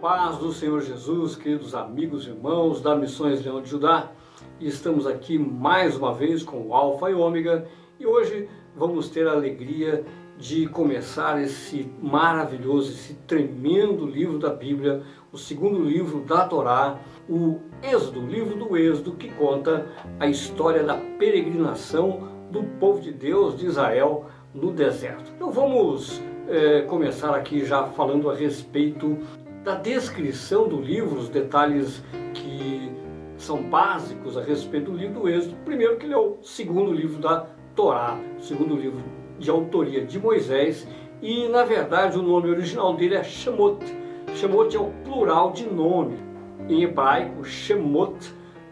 paz do Senhor Jesus, queridos amigos e irmãos da Missões Leão de Judá. Estamos aqui mais uma vez com o Alfa e Ômega e hoje vamos ter a alegria de começar esse maravilhoso, esse tremendo livro da Bíblia, o segundo livro da Torá, o Êxodo, o livro do Êxodo, que conta a história da peregrinação do povo de Deus de Israel no deserto. Então vamos é, começar aqui já falando a respeito da descrição do livro, os detalhes que são básicos a respeito do livro do Êxodo. Primeiro que ele é o segundo livro da Torá, o segundo livro de autoria de Moisés e na verdade o nome original dele é Shemot. Shemot é o plural de nome. Em hebraico, Shemot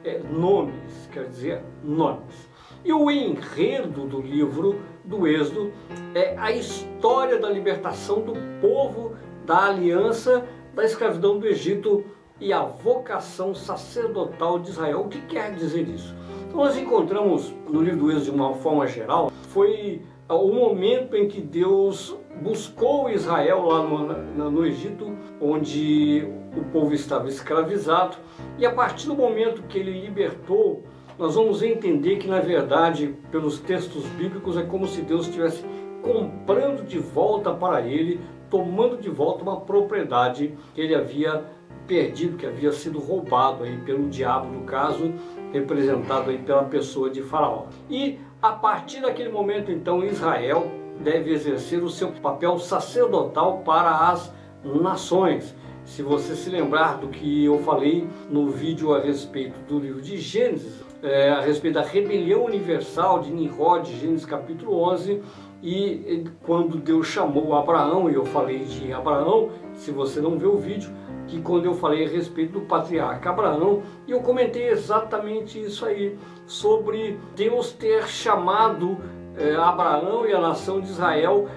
é nomes, quer dizer nomes. E o enredo do livro do Êxodo é a história da libertação do povo da aliança da escravidão do Egito e a vocação sacerdotal de Israel. O que quer dizer isso? Então nós encontramos no livro do Êxodo de uma forma geral, foi o momento em que Deus buscou Israel lá no, no, Egito, onde o povo estava escravizado, e a partir do momento que ele libertou nós vamos entender que, na verdade, pelos textos bíblicos, é como se Deus estivesse comprando de volta para ele, tomando de volta uma propriedade que ele havia perdido, que havia sido roubado aí pelo diabo, no caso, representado aí pela pessoa de Faraó. E a partir daquele momento, então, Israel deve exercer o seu papel sacerdotal para as nações. Se você se lembrar do que eu falei no vídeo a respeito do livro de Gênesis, é, a respeito da rebelião universal de Nimrod, Gênesis capítulo 11, e quando Deus chamou Abraão, e eu falei de Abraão, se você não viu o vídeo, que quando eu falei a respeito do patriarca Abraão, eu comentei exatamente isso aí, sobre Deus ter chamado é, Abraão e a nação de Israel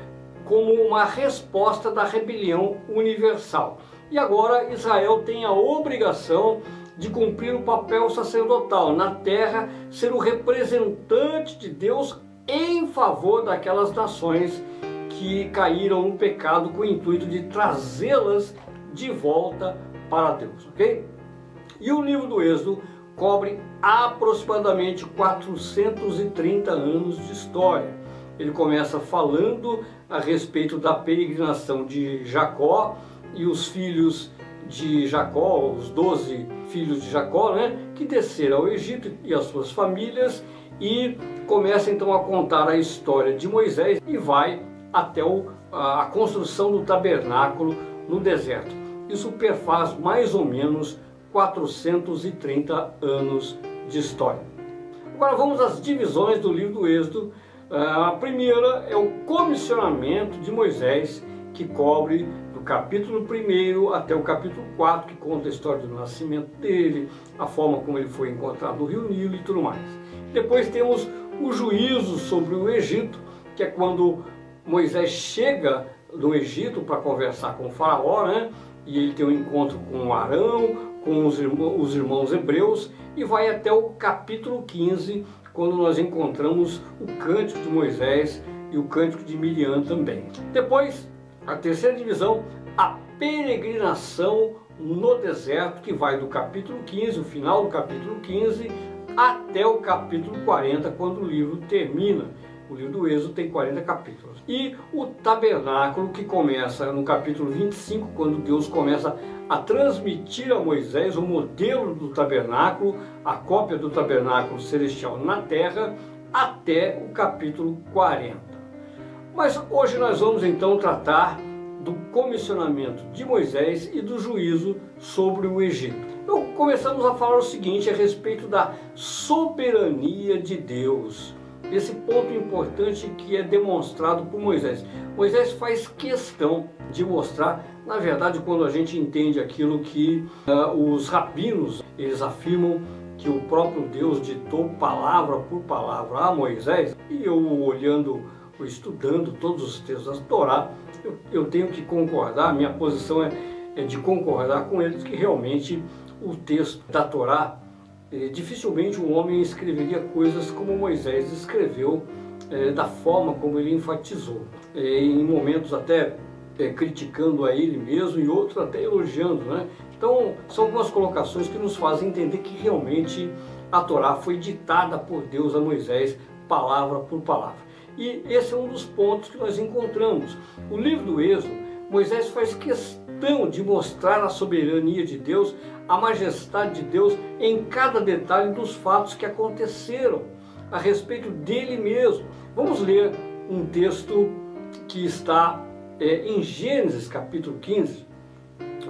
como uma resposta da rebelião universal. E agora Israel tem a obrigação de cumprir o papel sacerdotal na terra, ser o representante de Deus em favor daquelas nações que caíram no pecado com o intuito de trazê-las de volta para Deus, ok? E o livro do Êxodo cobre aproximadamente 430 anos de história. Ele começa falando a respeito da peregrinação de Jacó e os filhos de Jacó, os doze filhos de Jacó, né, que desceram ao Egito e as suas famílias e começa então a contar a história de Moisés e vai até o, a, a construção do tabernáculo no deserto. Isso perfaz mais ou menos 430 anos de história. Agora vamos às divisões do livro do Êxodo. Ah, a primeira é o comissionamento de Moisés, que cobre do capítulo 1 até o capítulo 4, que conta a história do nascimento dele, a forma como ele foi encontrado no rio Nilo e tudo mais. Depois temos o juízo sobre o Egito, que é quando Moisés chega no Egito para conversar com o faraó, né? E ele tem um encontro com Arão, com os os irmãos hebreus, e vai até o capítulo 15, quando nós encontramos o cântico de Moisés e o cântico de Miriam também. Depois a terceira divisão, a peregrinação no deserto, que vai do capítulo 15, o final do capítulo 15, até o capítulo 40, quando o livro termina. O livro do Êxodo tem 40 capítulos. E o tabernáculo, que começa no capítulo 25, quando Deus começa a transmitir a Moisés o modelo do tabernáculo, a cópia do tabernáculo celestial na terra, até o capítulo 40. Mas hoje nós vamos então tratar do comissionamento de Moisés e do juízo sobre o Egito. Então começamos a falar o seguinte a respeito da soberania de Deus. Esse ponto importante que é demonstrado por Moisés. Moisés faz questão de mostrar, na verdade, quando a gente entende aquilo que uh, os rabinos eles afirmam que o próprio Deus ditou palavra por palavra a Moisés, e eu olhando estudando todos os textos da Torá, eu, eu tenho que concordar, minha posição é, é, de concordar com eles que realmente o texto da Torá, é, dificilmente um homem escreveria coisas como Moisés escreveu, é, da forma como ele enfatizou. É, em momentos até criticando a ele mesmo e outros até elogiando. Né? Então, são algumas colocações que nos fazem entender que realmente a Torá foi ditada por Deus a Moisés, palavra por palavra. E esse é um dos pontos que nós encontramos. O livro do Êxodo, Moisés faz questão de mostrar a soberania de Deus, a majestade de Deus em cada detalhe dos fatos que aconteceram a respeito dele mesmo. Vamos ler um texto que está é, em Gênesis capítulo 15,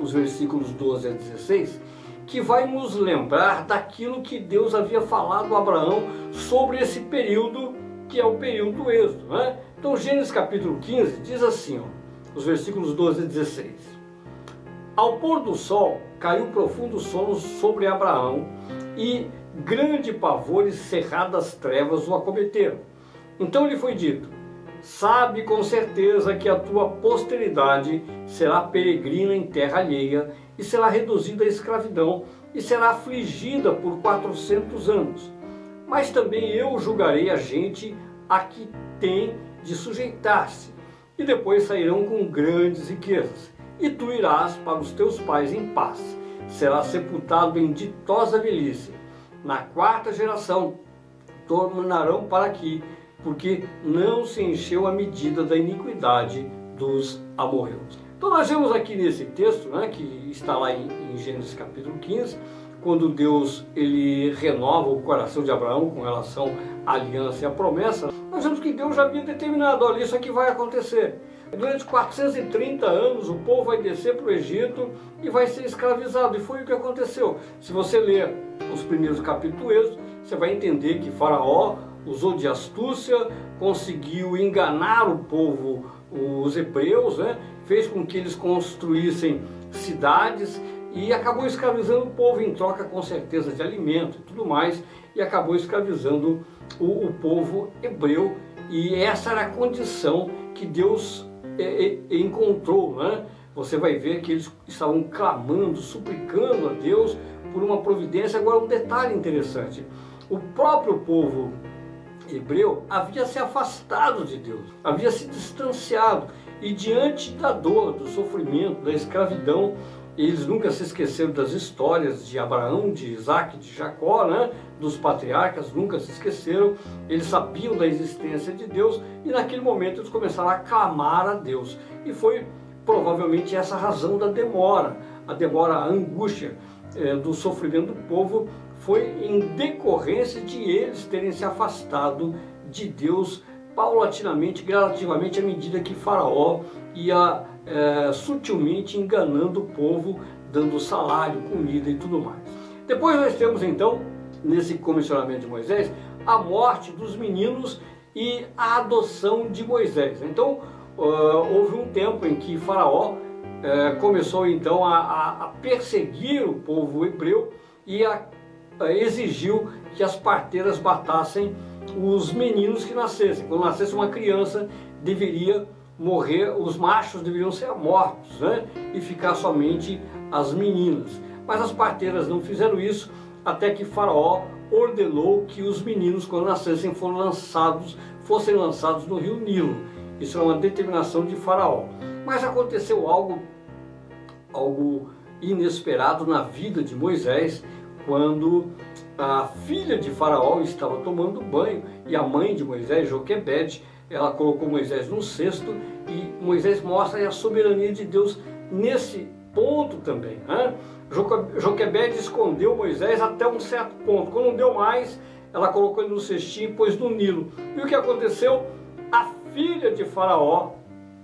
os versículos 12 a 16, que vai nos lembrar daquilo que Deus havia falado a Abraão sobre esse período que é o período do êxodo. Né? Então, Gênesis capítulo 15 diz assim, ó, os versículos 12 a 16. Ao pôr do sol, caiu profundo sono sobre Abraão e grande pavor e cerradas trevas o acometeram. Então lhe foi dito: Sabe com certeza que a tua posteridade será peregrina em terra alheia e será reduzida à escravidão e será afligida por quatrocentos anos. Mas também eu julgarei a gente a que tem de sujeitar-se, e depois sairão com grandes riquezas. E tu irás para os teus pais em paz. Serás sepultado em ditosa velhice. Na quarta geração tornarão para aqui, porque não se encheu a medida da iniquidade dos amorreus. Então nós vemos aqui nesse texto, né, que está lá em, em Gênesis capítulo 15, quando Deus ele renova o coração de Abraão com relação à aliança e à promessa, nós vemos que Deus já havia determinado, olha, isso aqui vai acontecer. Durante 430 anos o povo vai descer para o Egito e vai ser escravizado. E foi o que aconteceu. Se você ler os primeiros capítulos você vai entender que Faraó usou de astúcia, conseguiu enganar o povo, os hebreus, né? fez com que eles construíssem cidades e acabou escravizando o povo em troca com certeza de alimento e tudo mais e acabou escravizando o, o povo hebreu e essa era a condição que Deus encontrou, né? Você vai ver que eles estavam clamando, suplicando a Deus por uma providência. Agora um detalhe interessante: o próprio povo hebreu havia se afastado de Deus, havia se distanciado e diante da dor, do sofrimento, da escravidão, eles nunca se esqueceram das histórias de Abraão, de Isaac, de Jacó, né? dos patriarcas, nunca se esqueceram. Eles sabiam da existência de Deus e naquele momento eles começaram a clamar a Deus. E foi provavelmente essa razão da demora, a demora, a angústia é, do sofrimento do povo foi em decorrência de eles terem se afastado de Deus paulatinamente, gradativamente, à medida que Faraó ia é, sutilmente enganando o povo, dando salário, comida e tudo mais. Depois nós temos então, nesse comissionamento de Moisés, a morte dos meninos e a adoção de Moisés. Então uh, houve um tempo em que Faraó uh, começou então a, perseguir o povo hebreu e exigiu que as parteiras matassem os meninos que nascessem. Quando nascesse uma criança, deveria morrer, os machos deveriam ser mortos, né? E ficar somente as meninas. Mas as parteiras não fizeram isso, até que Faraó ordenou que os meninos, quando nascessem, foram lançados, fossem lançados no rio Nilo. Isso é uma determinação de Faraó. Mas aconteceu algo, algo inesperado na vida de Moisés, quando a filha de Faraó estava tomando banho e a mãe de Moisés, Joquebede, ela colocou Moisés no cesto e Moisés mostra a soberania de Deus nesse ponto também. Né? Joquebede escondeu Moisés até um certo ponto. Quando não deu mais, ela colocou ele no cestinho e pôs no Nilo. E o que aconteceu? A filha de Faraó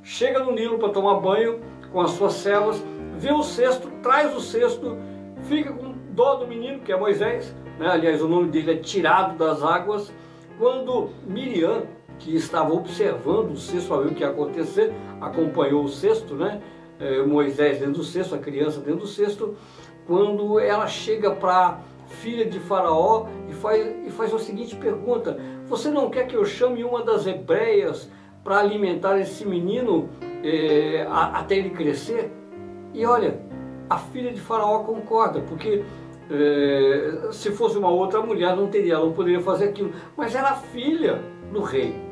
chega no Nilo para tomar banho com as suas servas, vê o cesto, traz o cesto, fica com dó do menino, que é Moisés. Né? Aliás, o nome dele é tirado das águas. Quando Miriam que estava observando o cesto para ver o que ia acontecer, acompanhou o cesto, né? É, Moisés dentro do cesto, a criança dentro do cesto, quando ela chega para filha de Faraó e faz, e faz a seguinte pergunta: Você não quer que eu chame uma das hebreias para alimentar esse menino é, a, até ele crescer? E olha, a filha de Faraó concorda, porque é, se fosse uma outra mulher não teria, ela não poderia fazer aquilo, mas era filha do rei.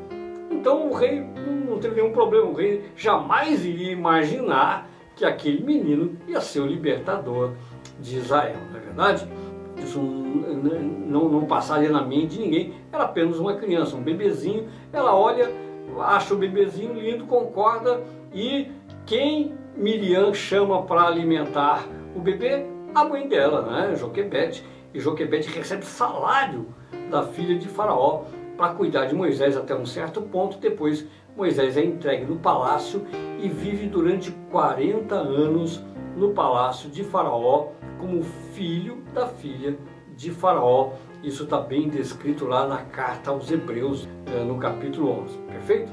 Então o rei não teve nenhum problema. O rei jamais iria imaginar que aquele menino ia ser o libertador de Israel, não é verdade? Isso não, não passaria na mente de ninguém, era apenas uma criança, um bebezinho. Ela olha, acha o bebezinho lindo, concorda e quem Miriam chama para alimentar o bebê? A mãe dela, né? Joquebede. E Joquebede recebe salário da filha de Faraó para cuidar de Moisés até um certo ponto. Depois, Moisés é entregue no palácio e vive durante 40 anos no palácio de Faraó como filho da filha de Faraó. Isso está bem descrito lá na carta aos Hebreus, eh, no capítulo 11. Perfeito?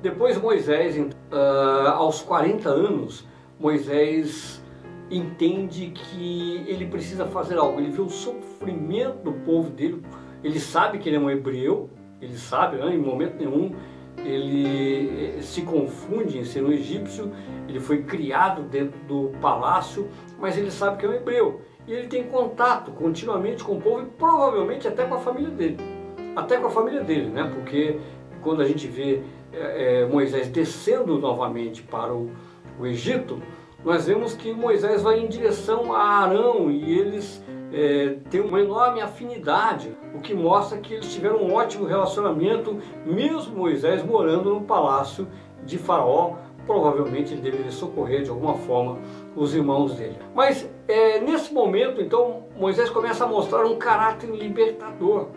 Depois, Moisés, uh, aos 40 anos, Moisés entende que ele precisa fazer algo. Ele vê o sofrimento do povo dele, ele sabe que ele é um hebreu, ele sabe, né, em momento nenhum ele eh, se confunde em ser um egípcio, ele foi criado dentro do palácio, mas ele sabe que é um hebreu. E ele tem contato continuamente com o povo e provavelmente até com a família dele. Até com a família dele, né? Porque quando a gente vê é, Moisés descendo novamente para o, o, Egito, nós vemos que Moisés vai em direção a Arão e eles é, têm uma enorme afinidade, o que mostra que eles tiveram um ótimo relacionamento, mesmo Moisés morando no palácio de Faraó. Provavelmente ele deveria socorrer de alguma forma os irmãos dele. Mas é, nesse momento, então, Moisés começa a mostrar um caráter libertador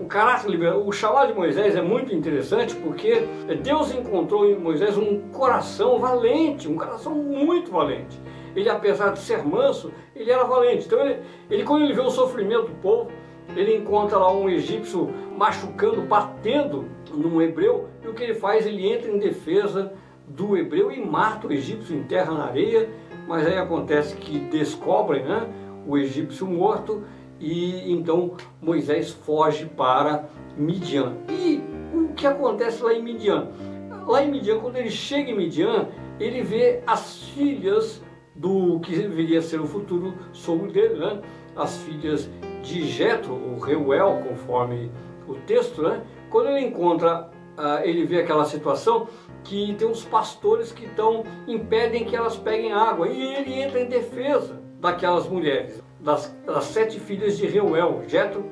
o caráter o chamado de Moisés é muito interessante porque Deus encontrou em Moisés um coração valente, um coração muito valente. Ele, apesar de ser manso, ele era valente. Então, ele, ele quando ele vê o sofrimento do povo, ele encontra lá um egípcio machucando, batendo num hebreu, e o que ele faz? Ele entra em defesa do hebreu e mata o egípcio, enterra na areia, mas aí acontece que descobrem né, o egípcio morto e então Moisés foge para Midian. E o que acontece lá em Midian? Lá em Midian, quando ele chega em Midian, ele vê as filhas do que deveria ser o futuro sogro dele, né? as filhas de Jetro, o Reuel, conforme o texto, né? quando ele encontra, uh, ele vê aquela situação que tem uns pastores que estão impedem que elas peguem água e ele entra em defesa daquelas mulheres das, das sete filhas de Reuel, Jetro,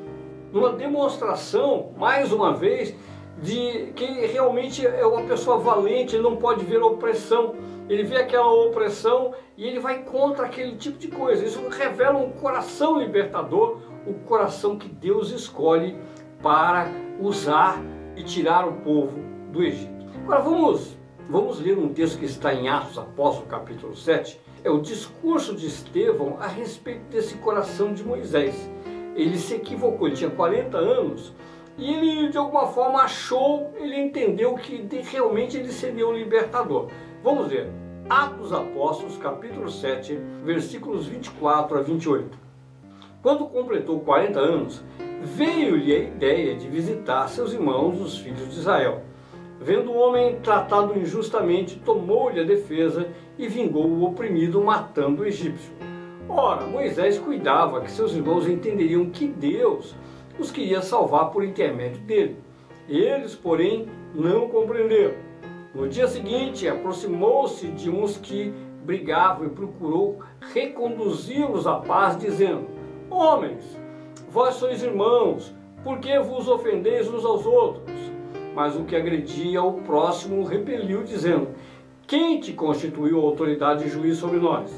numa demonstração, mais uma vez, de que realmente é uma pessoa valente, ele não pode ver a opressão. Ele vê aquela opressão e ele vai contra aquele tipo de coisa. Isso revela um coração libertador, o coração que Deus escolhe para usar e tirar o povo do Egito. Agora vamos, vamos ler um texto que está em Atos Apóstolo, capítulo 7, é o discurso de Estevão a respeito desse coração de Moisés. Ele se equivocou, ele tinha 40 anos e ele de alguma forma achou, ele entendeu que realmente ele seria o libertador. Vamos ver. Atos Apóstolos, capítulo 7, versículos 24 a 28. Quando completou 40 anos, veio-lhe a ideia de visitar seus irmãos, os filhos de Israel. Vendo o homem tratado injustamente, tomou-lhe a defesa e vingou o oprimido, matando o egípcio. Ora, Moisés cuidava que seus irmãos entenderiam que Deus os queria salvar por intermédio dele. Eles, porém, não compreenderam. No dia seguinte, aproximou-se de uns que brigavam e procurou reconduzi-los à paz, dizendo: Homens, vós sois irmãos, por que vos ofendeis uns aos outros? mas o que agredia o próximo repeliu, dizendo: Quem te constituiu autoridade e juiz sobre nós?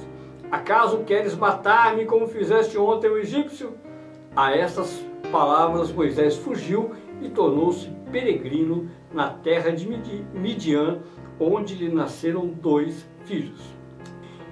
Acaso queres matar-me como fizeste ontem o egípcio? A estas palavras Moisés fugiu e tornou-se peregrino na terra de Midian, onde lhe nasceram dois filhos.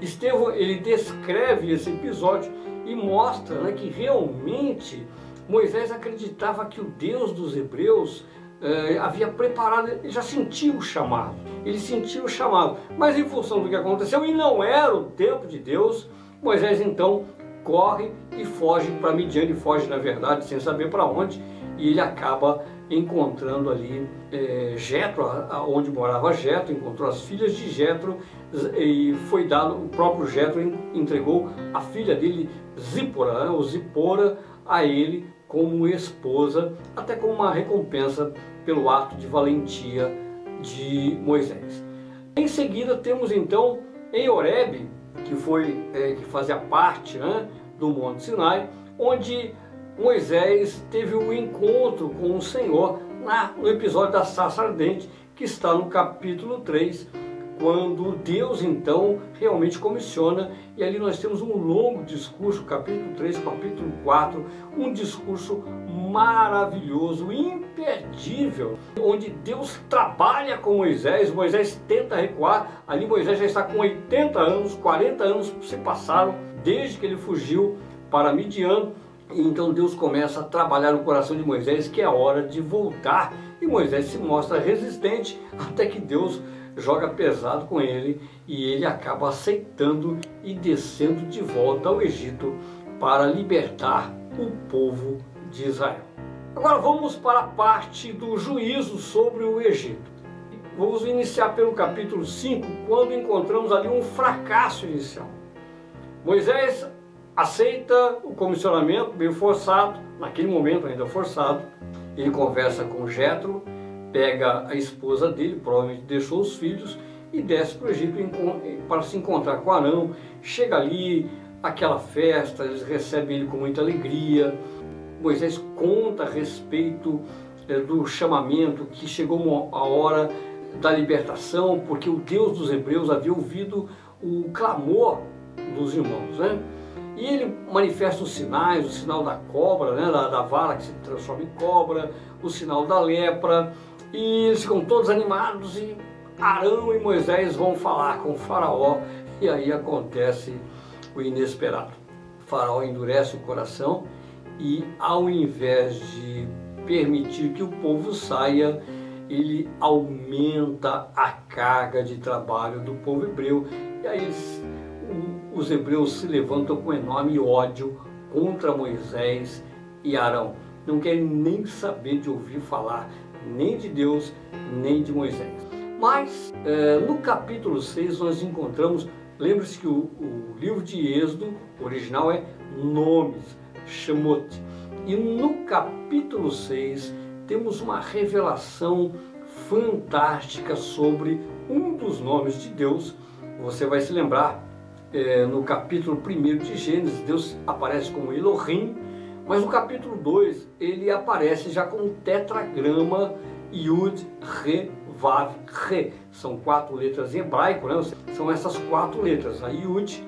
Estevão ele descreve esse episódio e mostra né, que realmente Moisés acreditava que o Deus dos hebreus eh, havia preparado, ele já sentiu o chamado, ele sentiu o chamado, mas em função do que aconteceu, e não era o tempo de Deus, Moisés então corre e foge para Midian, ele foge na verdade sem saber para onde, e ele acaba encontrando ali é, Jetro, onde morava Jetro, encontrou as filhas de Jetro e foi dado, o próprio Jetro entregou a filha dele, Zípora, né, ou Zipora, a ele como esposa, até como uma recompensa pelo ato de valentia de Moisés. Em seguida temos então em Horebe, que foi é, que fazia parte né, do Monte Sinai, onde Moisés teve um encontro com o Senhor na, no episódio da sarça ardente, que está no capítulo 3, quando Deus então realmente comissiona, e ali nós temos um longo discurso, capítulo 3, capítulo 4, um discurso maravilhoso, imperdível, onde Deus trabalha com Moisés, Moisés tenta recuar, ali Moisés já está com 80 anos, 40 anos se passaram desde que ele fugiu para Midian, então Deus começa a trabalhar o coração de Moisés, que é hora de voltar, e Moisés se mostra resistente até que Deus joga pesado com ele e ele acaba aceitando e descendo de volta ao Egito para libertar o povo de Israel. Agora vamos para a parte do juízo sobre o Egito. Vamos iniciar pelo capítulo 5, quando encontramos ali um fracasso inicial. Moisés aceita o comissionamento, meio forçado, naquele momento ainda forçado. Ele conversa com Jetro, pega a esposa dele, provavelmente deixou os filhos e desce para o Egito para se encontrar com Arão. Chega ali, aquela festa, eles recebem ele com muita alegria. Moisés conta a respeito é, do chamamento, que chegou a hora da libertação, porque o Deus dos Hebreus havia ouvido o clamor dos irmãos. Né? E ele manifesta os sinais, o sinal da cobra, né, da, da vara que se transforma em cobra, o sinal da lepra, e eles ficam todos animados e Arão e Moisés vão falar com o faraó e aí acontece o inesperado. O faraó endurece o coração e ao invés de permitir que o povo saia, ele aumenta a carga de trabalho do povo hebreu. E aí os hebreus se levantam com enorme ódio contra Moisés e Arão. Não querem nem saber de ouvir falar nem de Deus, nem de Moisés. Mas é, no capítulo 6 nós encontramos, lembre-se que o, o, livro de Êxodo original é Nomes, Shemot. E no capítulo 6 temos uma revelação fantástica sobre um dos nomes de Deus. Você vai se lembrar, é, no capítulo 1 de Gênesis, Deus aparece como Elohim, mas no capítulo 2 ele aparece já com tetragrama Yud, Re, Vav, Re. São quatro letras em hebraico, né? São essas quatro letras, a Yud,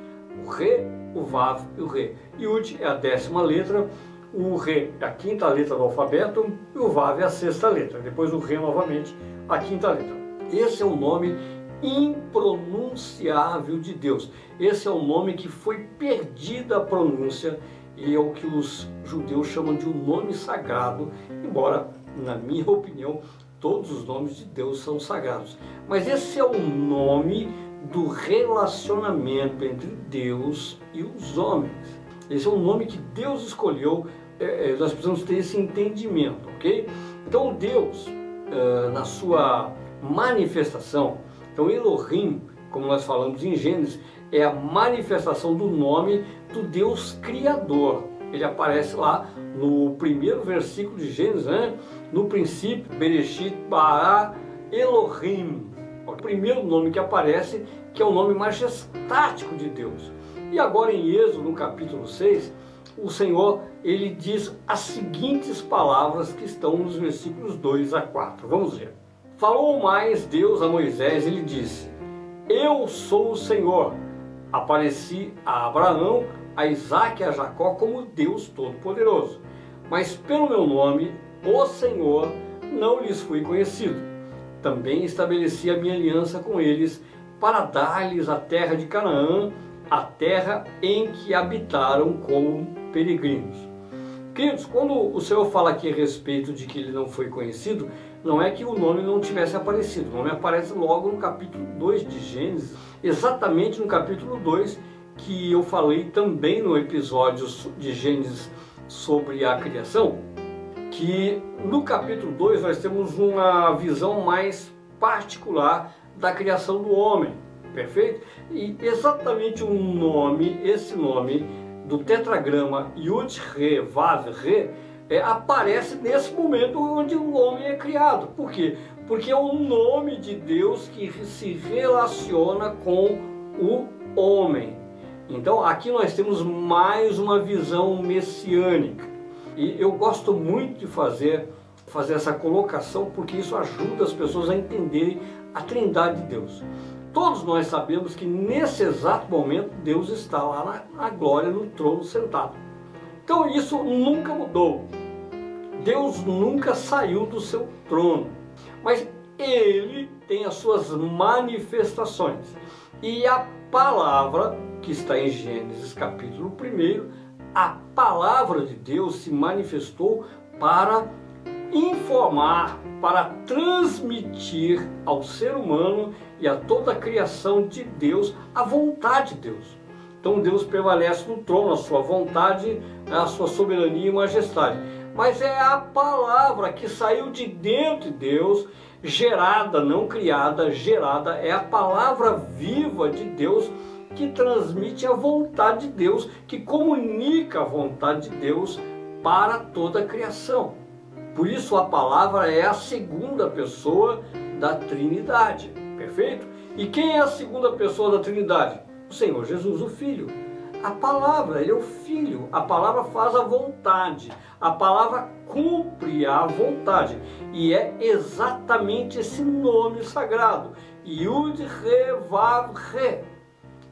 o Re, o Vav e o Re. Yud é a décima letra, o Re é a quinta letra do alfabeto e o Vav é a sexta letra. Depois o Re novamente, a quinta letra. Esse é o nome impronunciável de Deus. Esse é o nome que foi perdida a pronúncia e é o que os judeus chamam de um nome sagrado, embora, na minha opinião, todos os nomes de Deus são sagrados. Mas esse é o nome do relacionamento entre Deus e os homens. Esse é o nome que Deus escolheu, é, é nós precisamos ter esse entendimento, ok? Então, Deus, é, na sua manifestação, então Elohim, como nós falamos em Gênesis, é a manifestação do nome do Deus Criador. Ele aparece lá no primeiro versículo de Gênesis, né? no princípio, Bereshit bara Elohim. O primeiro nome que aparece, que é o nome majestático de Deus. E agora em Êxodo, no capítulo 6, o Senhor ele diz as seguintes palavras que estão nos versículos 2 a 4. Vamos ver. Falou mais Deus a Moisés, ele disse: Eu sou o Senhor Apareci a Abraão, a Isaac e a Jacó como Deus Todo-Poderoso. Mas pelo meu nome, o Senhor, não lhes fui conhecido. Também estabeleci a minha aliança com eles para dar-lhes a terra de Canaã, a terra em que habitaram como peregrinos. Queridos, quando o Senhor fala aqui a respeito de que ele não foi conhecido, não é que o nome não tivesse aparecido. O nome aparece logo no capítulo 2 de Gênesis, exatamente no capítulo 2 que eu falei também no episódio de Gênesis sobre a criação, que no capítulo 2 nós temos uma visão mais particular da criação do homem, perfeito? E exatamente o nome, esse nome do tetragrama Yud Re Vav Re é, aparece nesse momento onde o homem é criado. Por quê? porque é o nome de Deus que se relaciona com o homem. Então aqui nós temos mais uma visão messiânica. E eu gosto muito de fazer, fazer essa colocação porque isso ajuda as pessoas a entenderem a trindade de Deus. Todos nós sabemos que nesse exato momento Deus está lá na, na glória, no trono sentado. Então isso nunca mudou. Deus nunca saiu do seu trono. Mas ele tem as suas manifestações. E a palavra que está em Gênesis capítulo 1, a palavra de Deus se manifestou para informar, para transmitir ao ser humano e a toda a criação de Deus a vontade de Deus. Então Deus permanece no trono, a sua vontade, a sua soberania e majestade. Mas é a palavra que saiu de dentro de Deus, gerada, não criada, gerada, é a palavra viva de Deus que transmite a vontade de Deus, que comunica a vontade de Deus para toda a criação. Por isso a palavra é a segunda pessoa da Trindade, perfeito? E quem é a segunda pessoa da Trindade? O Senhor Jesus, o Filho. A palavra, ele é o Filho. A palavra faz a vontade. A palavra cumpre a vontade. E é exatamente esse nome sagrado. Yud Re Vav Re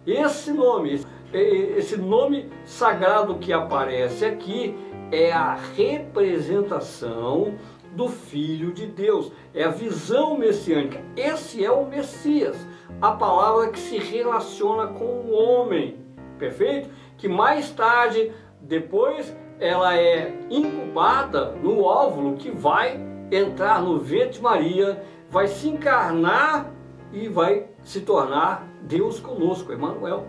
esse nome, esse nome sagrado que aparece aqui é a representação do Filho de Deus, é a visão messiânica. Esse é o Messias, a palavra que se relaciona com o homem, perfeito? Que mais tarde, depois, ela é incubada no óvulo que vai entrar no ventre de Maria, vai se encarnar e vai se tornar Deus conosco, Emmanuel.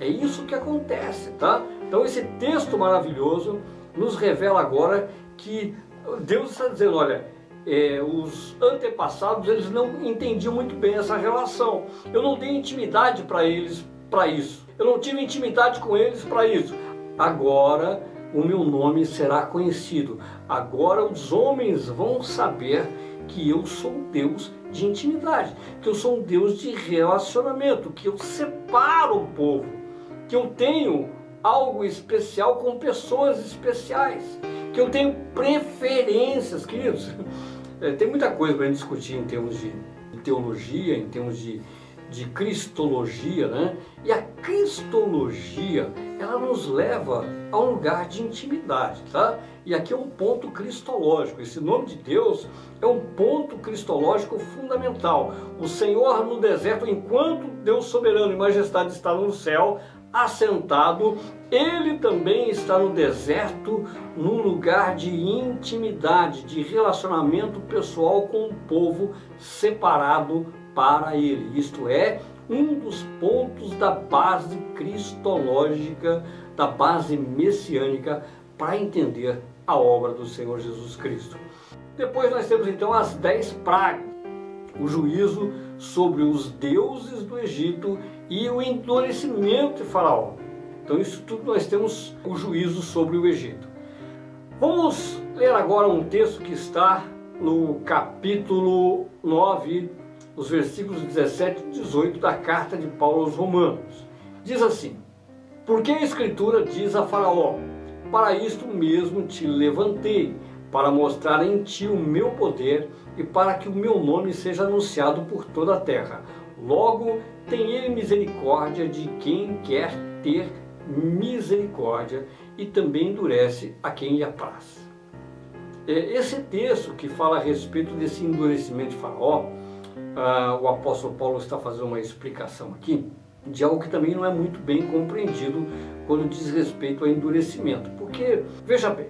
É isso que acontece, tá? Então esse texto maravilhoso nos revela agora que Deus está dizendo, olha, é, os antepassados eles não entendiam muito bem essa relação. Eu não dei intimidade para eles para isso. Eu não tive intimidade com eles para isso. Agora o meu nome será conhecido. Agora os homens vão saber que eu sou Deus de intimidade, que eu sou um Deus de relacionamento, que eu separo o povo, que eu tenho algo especial com pessoas especiais, que eu tenho preferências, queridos. É, tem muita coisa para discutir em termos de teologia, em termos de de cristologia, né? E a cristologia, ela nos leva a um lugar de intimidade, tá? E aqui é um ponto cristológico. Esse nome de Deus é um ponto cristológico fundamental. O Senhor no deserto, enquanto Deus soberano e majestade está no céu, assentado, ele também está no deserto, num lugar de intimidade, de relacionamento pessoal com o povo separado para ele. Isto é, um dos pontos da base cristológica, da base messiânica, para entender a obra do Senhor Jesus Cristo. Depois nós temos então as dez pragas, o juízo sobre os deuses do Egito e o endurecimento de Faraó. Então, isso tudo nós temos o juízo sobre o Egito. Vamos ler agora um texto que está no capítulo 9 os versículos 17 e 18 da carta de Paulo aos Romanos. Diz assim: Porque a Escritura diz a Faraó: Para isto mesmo te levantei, para mostrar em ti o meu poder e para que o meu nome seja anunciado por toda a terra. Logo, tem ele misericórdia de quem quer ter misericórdia e também endurece a quem lhe apraz. É, esse texto que fala a respeito desse endurecimento de Faraó ah, o apóstolo Paulo está fazendo uma explicação aqui de algo que também não é muito bem compreendido quando diz respeito ao endurecimento. Porque, veja bem,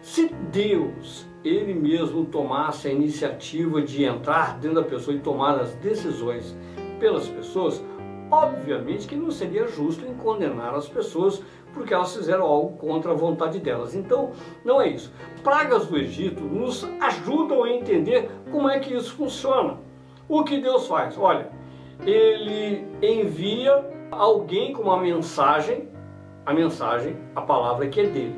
se Deus, Ele mesmo, tomasse a iniciativa de entrar dentro da pessoa e tomar as decisões pelas pessoas, obviamente que não seria justo em condenar as pessoas porque elas fizeram algo contra a vontade delas. Então, não é isso. Pragas do Egito nos ajudam a entender como é que isso funciona. O que Deus faz? Olha, ele envia alguém com uma mensagem, a mensagem, a palavra que é dele.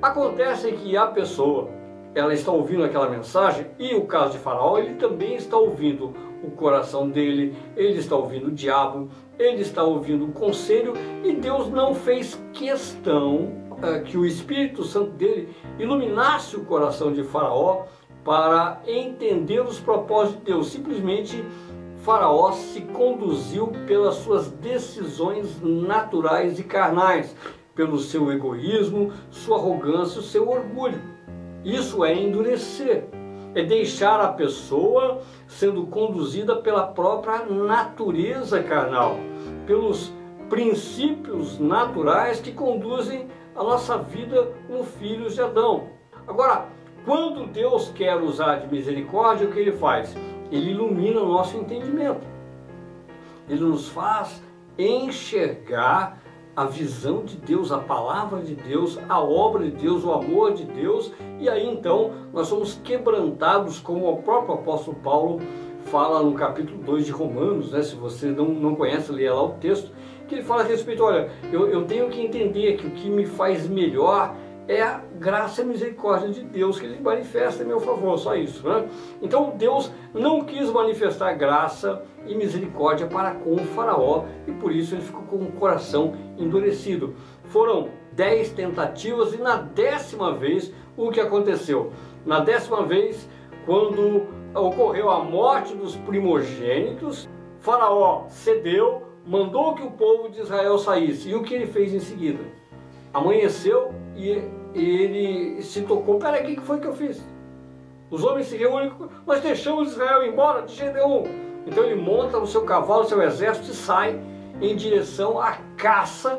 Acontece que a pessoa, ela está ouvindo aquela mensagem e o caso de Faraó, ele também está ouvindo o coração dele, ele está ouvindo o diabo, ele está ouvindo o conselho e Deus não fez questão uh, que o Espírito Santo dele iluminasse o coração de Faraó para entender os propósitos de Deus. Simplesmente Faraó se conduziu pelas suas decisões naturais e carnais, pelo seu egoísmo, sua arrogância, o seu orgulho. Isso é endurecer, é deixar a pessoa sendo conduzida pela própria natureza carnal, pelos princípios naturais que conduzem a nossa vida como filhos de Adão. Agora, quando Deus quer usar de misericórdia, o que ele faz? Ele ilumina o nosso entendimento. Ele nos faz enxergar a visão de Deus, a palavra de Deus, a obra de Deus, o amor de Deus, e aí então nós somos quebrantados, como o próprio apóstolo Paulo fala no capítulo 2 de Romanos, né? se você não, não conhece, leia lá o texto, que ele fala a respeito, olha, eu, eu tenho que entender que o que me faz melhor é a graça e a misericórdia de Deus que ele manifesta em meu favor, só isso. Né? Então Deus não quis manifestar graça e misericórdia para com o faraó e por isso ele ficou com o coração endurecido. Foram dez tentativas e na décima vez o que aconteceu? Na décima vez, quando ocorreu a morte dos primogênitos, faraó cedeu, mandou que o povo de Israel saísse. E o que ele fez em seguida? Amanheceu e ele se tocou. Peraí, o que foi que eu fiz? Os homens se reúnem, nós deixamos Israel embora de Gedeon. Então ele monta o seu cavalo, o seu exército e sai em direção à caça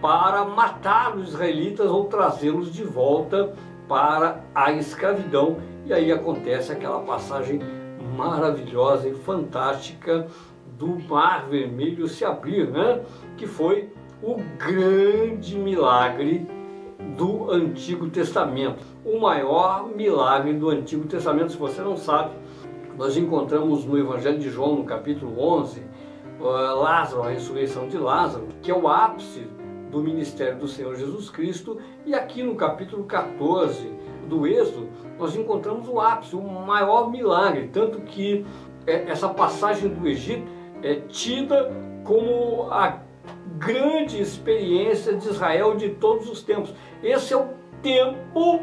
para matar os israelitas ou trazê-los de volta para a escravidão. E aí acontece aquela passagem maravilhosa e fantástica do Mar Vermelho se abrir, né? que foi o grande milagre do Antigo Testamento. O maior milagre do Antigo Testamento, se você não sabe, nós encontramos no Evangelho de João, no capítulo 11, Lázaro, a ressurreição de Lázaro, que é o ápice do ministério do Senhor Jesus Cristo, e aqui no capítulo 14 do Êxodo, nós encontramos o ápice, o maior milagre, tanto que é, essa passagem do Egito é tida como a grande experiência de Israel de todos os tempos. Esse é o tempo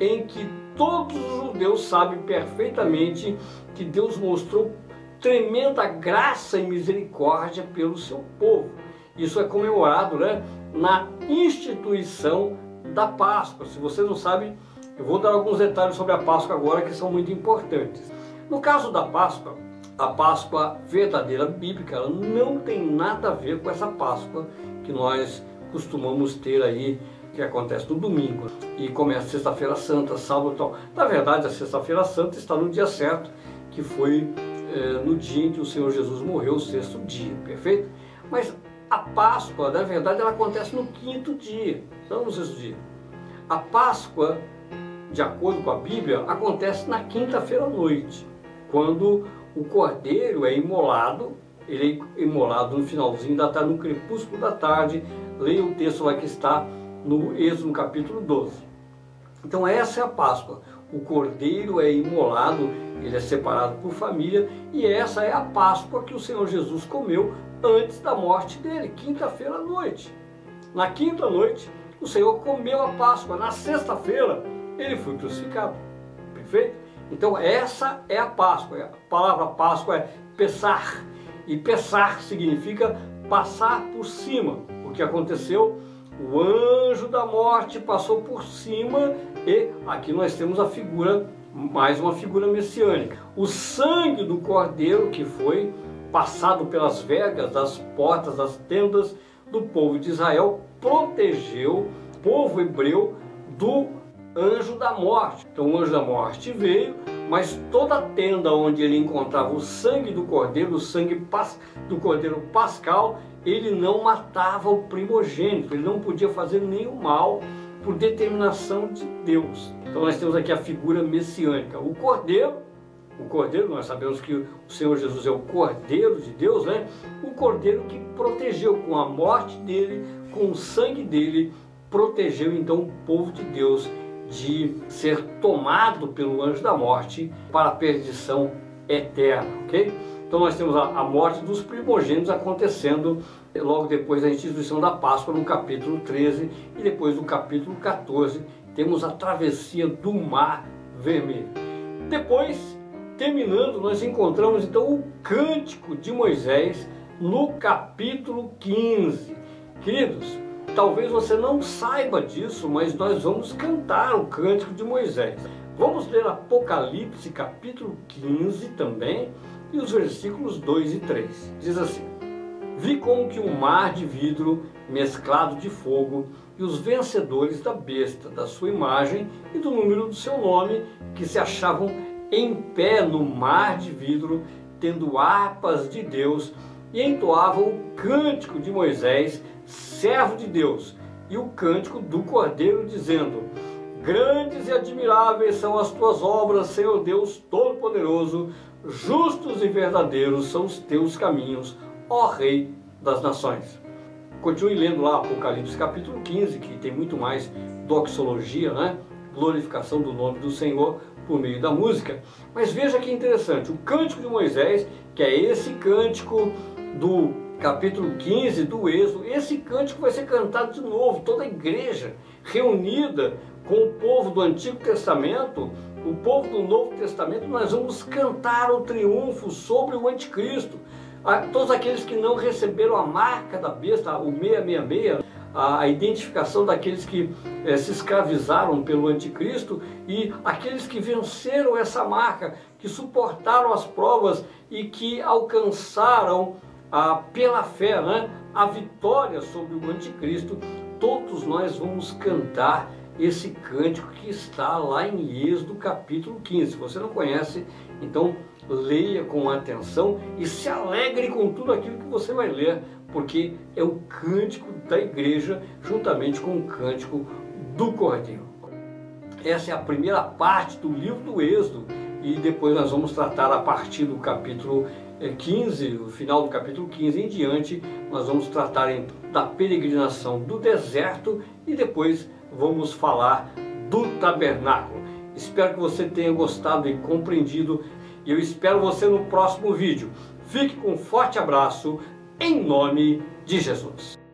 em que todos os judeus sabem perfeitamente que Deus mostrou tremenda graça e misericórdia pelo seu povo. Isso é comemorado né, na instituição da Páscoa. Se você não sabe, eu vou dar alguns detalhes sobre a Páscoa agora que são muito importantes. No caso da Páscoa, a Páscoa verdadeira bíblica ela não tem nada a ver com essa Páscoa que nós costumamos ter aí, que acontece no domingo e começa sexta-feira santa, sábado e tal. Na verdade, a sexta-feira santa está no dia certo, que foi eh, no dia em que o Senhor Jesus morreu, o sexto dia, perfeito? Mas a Páscoa, na verdade, ela acontece no quinto dia, não no sexto dia. A Páscoa, de acordo com a Bíblia, acontece na quinta-feira à noite, quando o cordeiro é imolado, ele é imolado no finalzinho da tarde, no crepúsculo da tarde. Leia o texto lá que está no Êxodo, capítulo 12. Então essa é a Páscoa. O cordeiro é imolado, ele é separado por família, e essa é a Páscoa que o Senhor Jesus comeu antes da morte dele, quinta-feira à noite. Na quinta noite, o Senhor comeu a Páscoa. Na sexta-feira, ele foi crucificado. Perfeito? Então essa é a Páscoa. A palavra Páscoa é pesar. E pesar significa passar por cima. O que aconteceu? O anjo da morte passou por cima e aqui nós temos a figura, mais uma figura messiânica. O sangue do cordeiro que foi passado pelas vergas das portas das tendas do povo de Israel protegeu o povo hebreu do anjo da morte. Então o anjo da morte veio, mas toda a tenda onde ele encontrava o sangue do cordeiro, o sangue do cordeiro pascal, ele não matava o primogênito, ele não podia fazer nenhum mal por determinação de Deus. Então nós temos aqui a figura messiânica. O cordeiro, o cordeiro, nós sabemos que o Senhor Jesus é o cordeiro de Deus, né? O cordeiro que protegeu com a morte dele, com o sangue dele, protegeu então o povo de Deus de ser tomado pelo anjo da morte para a perdição eterna, ok? Então nós temos a, morte dos primogênitos acontecendo logo depois da instituição da Páscoa, no capítulo 13, e depois no capítulo 14, temos a travessia do Mar Vermelho. Depois, terminando, nós encontramos então o cântico de Moisés no capítulo 15. Queridos, talvez você não saiba disso, mas nós vamos cantar o cântico de Moisés. Vamos ler Apocalipse capítulo 15 também, e os versículos 2 e 3. Diz assim: Vi como que um mar de vidro mesclado de fogo e os vencedores da besta, da sua imagem e do número do seu nome, que se achavam em pé no mar de vidro, tendo harpas de Deus, e entoavam o cântico de Moisés, servo de Deus, e o cântico do Cordeiro, dizendo: Grandes e admiráveis são as tuas obras, Senhor Deus Todo-Poderoso, justos e verdadeiros são os teus caminhos, ó Rei das Nações. Continue lendo lá Apocalipse capítulo 15, que tem muito mais doxologia, né? glorificação do nome do Senhor por meio da música. Mas veja que interessante, o cântico de Moisés, que é esse cântico do capítulo 15 do Êxodo, esse cântico vai ser cantado de novo, toda a igreja reunida com o povo do Antigo Testamento, o povo do Novo Testamento, nós vamos cantar o triunfo sobre o anticristo. todos aqueles que não receberam a marca da besta, o 666, a identificação daqueles que eh, se escravizaram pelo anticristo e aqueles que venceram essa marca, que suportaram as provas e que alcançaram ah, pela fé né, a vitória sobre o anticristo, todos nós vamos cantar esse cântico que está lá em Êxodo capítulo 15. Se você não conhece, então leia com atenção e se alegre com tudo aquilo que você vai ler, porque é o cântico da igreja juntamente com o cântico do Cordeiro. Essa é a primeira parte do livro do Êxodo e depois nós vamos tratar a partir do capítulo 15, eh, o final do capítulo 15 em diante, nós vamos tratar da peregrinação do deserto e depois vamos falar do tabernáculo. Espero que você tenha gostado e compreendido e eu espero você no próximo vídeo. Fique com um forte abraço em nome de Jesus.